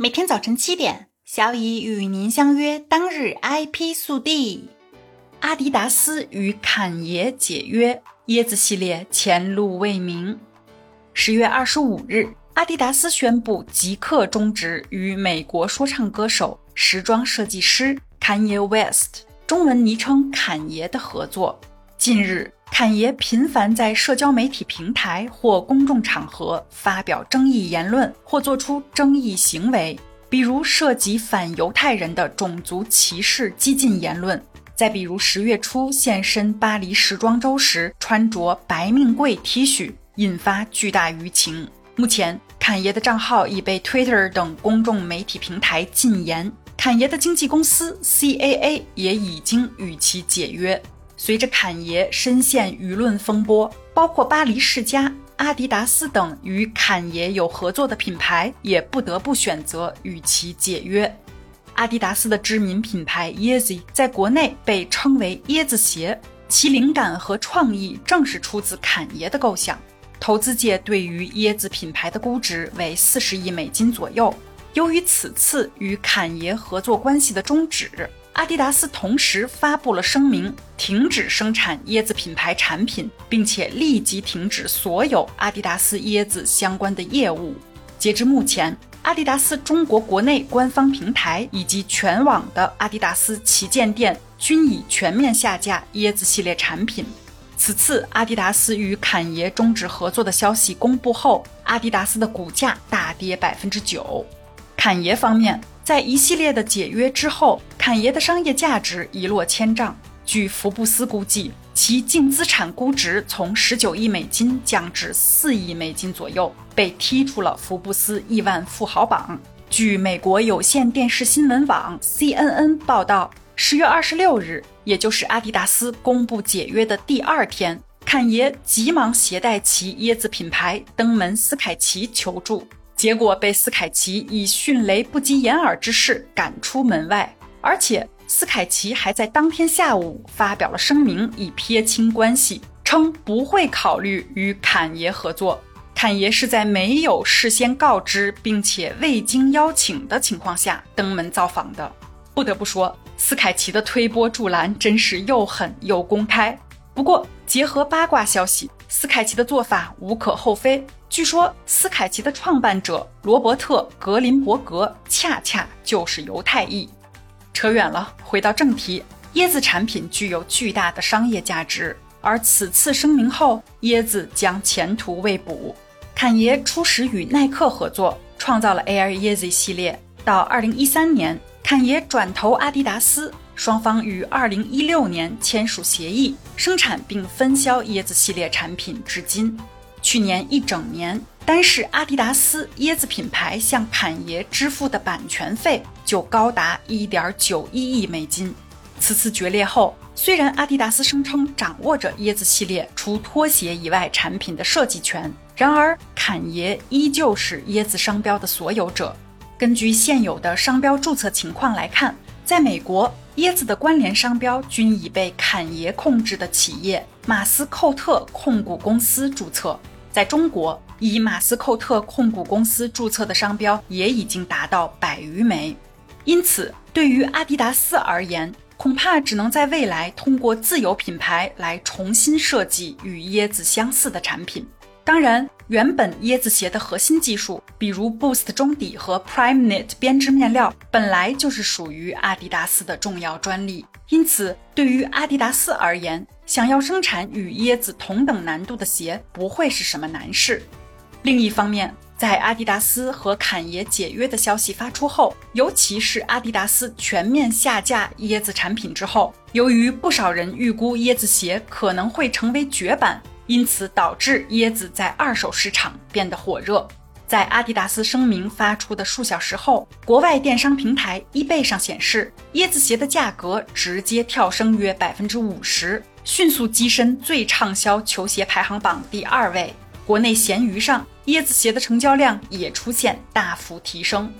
每天早晨七点，小乙与您相约。当日 IP 速递：阿迪达斯与侃爷解约，椰子系列前路未明。十月二十五日，阿迪达斯宣布即刻终止与美国说唱歌手、时装设计师 Kanye West（ 中文昵称侃爷）的合作。近日，侃爷频繁在社交媒体平台或公众场合发表争议言论，或做出争议行为，比如涉及反犹太人的种族歧视激进言论；再比如十月初现身巴黎时装周时穿着白命贵 T 恤，引发巨大舆情。目前，侃爷的账号已被 Twitter 等公众媒体平台禁言，侃爷的经纪公司 CAA 也已经与其解约。随着侃爷深陷舆论风波，包括巴黎世家、阿迪达斯等与侃爷有合作的品牌也不得不选择与其解约。阿迪达斯的知名品牌 Yeezy 在国内被称为椰子鞋，其灵感和创意正是出自侃爷的构想。投资界对于椰子品牌的估值为四十亿美金左右。由于此次与侃爷合作关系的终止。阿迪达斯同时发布了声明，停止生产椰子品牌产品，并且立即停止所有阿迪达斯椰子相关的业务。截至目前，阿迪达斯中国国内官方平台以及全网的阿迪达斯旗舰店均已全面下架椰子系列产品。此次阿迪达斯与侃爷终止合作的消息公布后，阿迪达斯的股价大跌百分之九。侃爷方面。在一系列的解约之后，侃爷的商业价值一落千丈。据福布斯估计，其净资产估值从十九亿美金降至四亿美金左右，被踢出了福布斯亿万富豪榜。据美国有线电视新闻网 CNN 报道，十月二十六日，也就是阿迪达斯公布解约的第二天，侃爷急忙携带其椰子品牌登门斯凯奇求助。结果被斯凯奇以迅雷不及掩耳之势赶出门外，而且斯凯奇还在当天下午发表了声明，以撇清关系，称不会考虑与侃爷合作。侃爷是在没有事先告知并且未经邀请的情况下登门造访的。不得不说，斯凯奇的推波助澜真是又狠又公开。不过，结合八卦消息，斯凯奇的做法无可厚非。据说，斯凯奇的创办者罗伯特·格林伯格恰恰就是犹太裔。扯远了，回到正题，椰子产品具有巨大的商业价值，而此次声明后，椰子将前途未卜。侃爷初始与耐克合作，创造了 Air Yeezy 系列。到2013年，侃爷转投阿迪达斯。双方于二零一六年签署协议，生产并分销椰子系列产品至今。去年一整年，单是阿迪达斯椰子品牌向侃爷支付的版权费就高达一点九一亿美金。此次决裂后，虽然阿迪达斯声称掌握着椰子系列除拖鞋以外产品的设计权，然而侃爷依旧是椰子商标的所有者。根据现有的商标注册情况来看，在美国。椰子的关联商标均已被侃爷控制的企业马斯寇特控股公司注册，在中国以马斯寇特控股公司注册的商标也已经达到百余枚。因此，对于阿迪达斯而言，恐怕只能在未来通过自有品牌来重新设计与椰子相似的产品。当然，原本椰子鞋的核心技术，比如 Boost 中底和 Prime Knit 编织面料，本来就是属于阿迪达斯的重要专利。因此，对于阿迪达斯而言，想要生产与椰子同等难度的鞋，不会是什么难事。另一方面，在阿迪达斯和侃爷解约的消息发出后，尤其是阿迪达斯全面下架椰子产品之后，由于不少人预估椰子鞋可能会成为绝版。因此导致椰子在二手市场变得火热。在阿迪达斯声明发出的数小时后，国外电商平台 eBay 上显示，椰子鞋的价格直接跳升约百分之五十，迅速跻身最畅销球鞋排行榜第二位。国内闲鱼上，椰子鞋的成交量也出现大幅提升。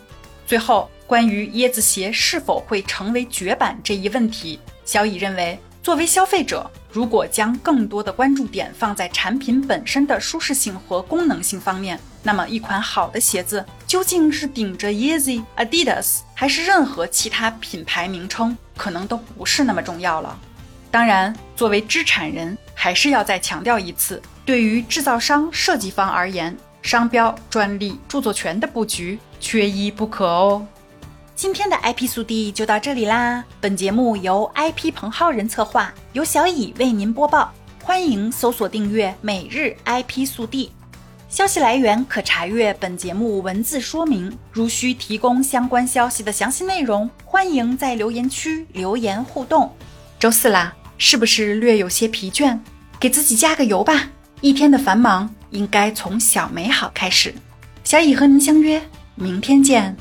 最后，关于椰子鞋是否会成为绝版这一问题，小乙认为。作为消费者，如果将更多的关注点放在产品本身的舒适性和功能性方面，那么一款好的鞋子究竟是顶着 Yeezy、Adidas，还是任何其他品牌名称，可能都不是那么重要了。当然，作为知产人，还是要再强调一次：对于制造商、设计方而言，商标、专利、著作权的布局缺一不可哦。今天的 IP 速递就到这里啦。本节目由 IP 彭浩人策划，由小乙为您播报。欢迎搜索订阅每日 IP 速递。消息来源可查阅本节目文字说明。如需提供相关消息的详细内容，欢迎在留言区留言互动。周四啦，是不是略有些疲倦？给自己加个油吧！一天的繁忙应该从小美好开始。小乙和您相约明天见。